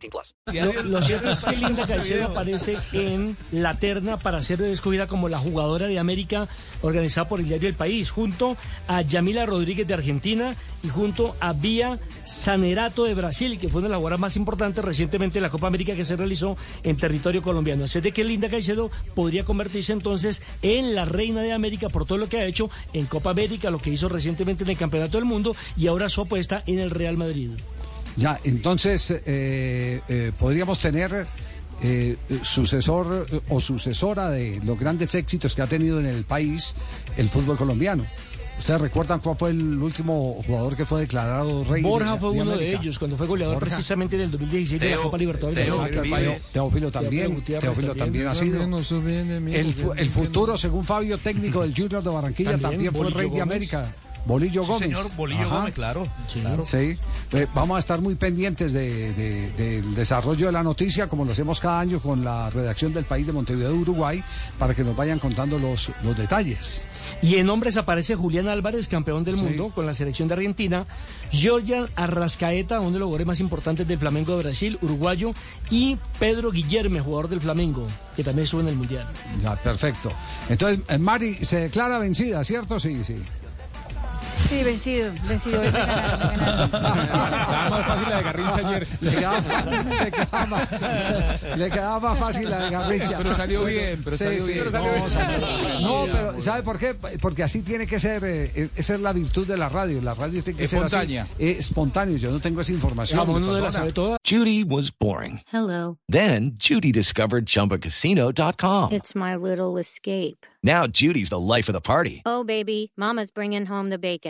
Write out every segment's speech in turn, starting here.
18 plus. Lo, lo cierto es que Linda Caicedo aparece en la terna para ser escogida como la jugadora de América organizada por el diario El País, junto a Yamila Rodríguez de Argentina y junto a Bia Sanerato de Brasil, que fue una de las jugadoras más importantes recientemente en la Copa América que se realizó en territorio colombiano. Así de que Linda Caicedo podría convertirse entonces en la reina de América por todo lo que ha hecho en Copa América, lo que hizo recientemente en el Campeonato del Mundo y ahora su apuesta en el Real Madrid. Ya, entonces eh, eh, podríamos tener eh, sucesor eh, o sucesora de los grandes éxitos que ha tenido en el país el fútbol colombiano. ¿Ustedes recuerdan cuál fue el último jugador que fue declarado rey? Borja de- fue de uno de ellos cuando fue goleador Borja. precisamente en el 2016 de la Copa Libertadores. de Teo- América. Teo- Teófilo también, Teófilo también ha sido. El, fu- el futuro, según Fabio, técnico del Junior de Barranquilla, También, también, fue rey de. América. Bolillo Gómez. Señor Bolillo Ajá. Gómez, claro. claro. Sí, Eh, vamos a estar muy pendientes de- de- del desarrollo de la noticia, como lo hacemos cada año con la redacción del país de Montevideo, Uruguay, para que nos vayan contando los, los detalles. Y en hombres aparece Julián Álvarez, campeón del Sí. mundo con la selección de Argentina, Georgian Arrascaeta, uno de los jugadores más importantes del Flamengo de Brasil, uruguayo, y Pedro Guillerme, jugador del Flamengo, que también estuvo en el Mundial. Ya, perfecto. Entonces, eh, Mari se declara vencida, ¿cierto? Sí, sí. Sí, vencido, vencido. Estaba más fácil la de Garrincha ayer. Le quedaba, le quedaba más, le quedaba más fácil la de Garrincha. Pero salió bien, pero Sí, salió sí, bien. no, Salió bien. salió- No, pero ¿sabe por qué? Porque así tiene que ser, eh, esa es la virtud de la radio. La radio tiene que Espontánea. ser así. eh, espontáneo. Yo no tengo esa información. Vamos, de la sabe toda. Judy was boring. Hello. Then Judy discovered ChumbaCasino.com. It's my little escape. Now Judy's the life of the party. Oh, baby, Mama's bringing home the bacon.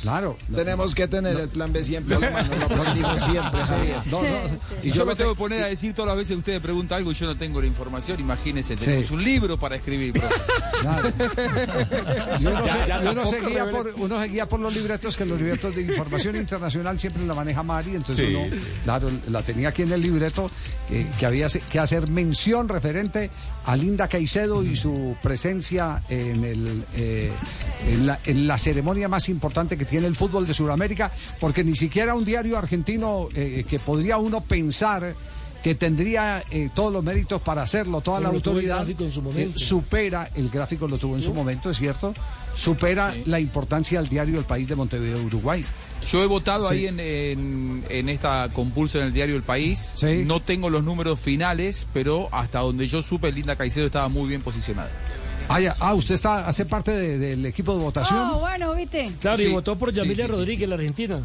Claro. No, Tenemos que tener el plan B siempre, lo siempre, Javier. no, no, y yo yo me tengo que poner a decir todas las veces que usted me pregunta algo y yo no tengo la información. Imagínese, tenemos Sí. un libro para escribir. Claro. Uno, se, ya y uno tampoco se guía por, uno se guía por los libretos, que los libretos de información internacional siempre la maneja Mari, entonces uno, claro, la tenía aquí en el libreto, que, que había que hacer mención referente a Linda Caicedo y su presencia en, el, eh, en, la, en la ceremonia más importante que tiene el fútbol de Sudamérica, porque ni siquiera un diario argentino eh, que podría uno pensar que tendría eh, todos los méritos para hacerlo, toda Pero la el autoridad, gráfico en su eh, supera, el gráfico lo tuvo en su momento, es cierto, supera la importancia del diario El País de Montevideo, Uruguay. Yo he votado Sí. ahí en, en- en esta compulsa en el diario El País. Sí. No tengo los números finales, pero hasta donde yo supe, Linda Caicedo estaba muy bien posicionada. Ah, ya. Ah, usted está, hace parte de- del equipo de votación. Oh, bueno, viste. Claro, Sí. y votó por Sí, Yamila sí, sí, Rodríguez, la Argentina.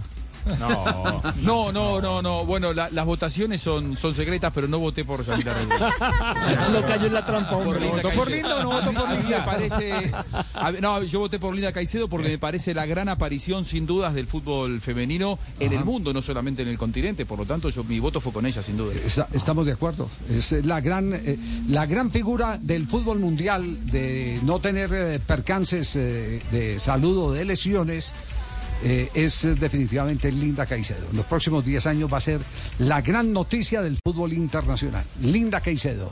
No, no, no, no. Bueno, la- las votaciones son, son secretas, pero no voté por Yamila Rodríguez. no cayó en la trampa, hombre. Linda ¿Votó por. Linda o no votó por me Linda? parece. a no, yo voté por Linda Caicedo porque me parece la gran aparición, sin dudas, del fútbol femenino en el mundo, no solamente en el continente. Por lo tanto, yo mi voto fue con ella, sin duda. Está- estamos de acuerdo. Es eh, la gran, eh, la gran figura del fútbol mundial de no tener eh, percances eh, de salud o de lesiones. Eh, es eh, definitivamente Linda Caicedo. En los próximos 10 años va a ser la gran noticia del fútbol internacional. Linda Caicedo.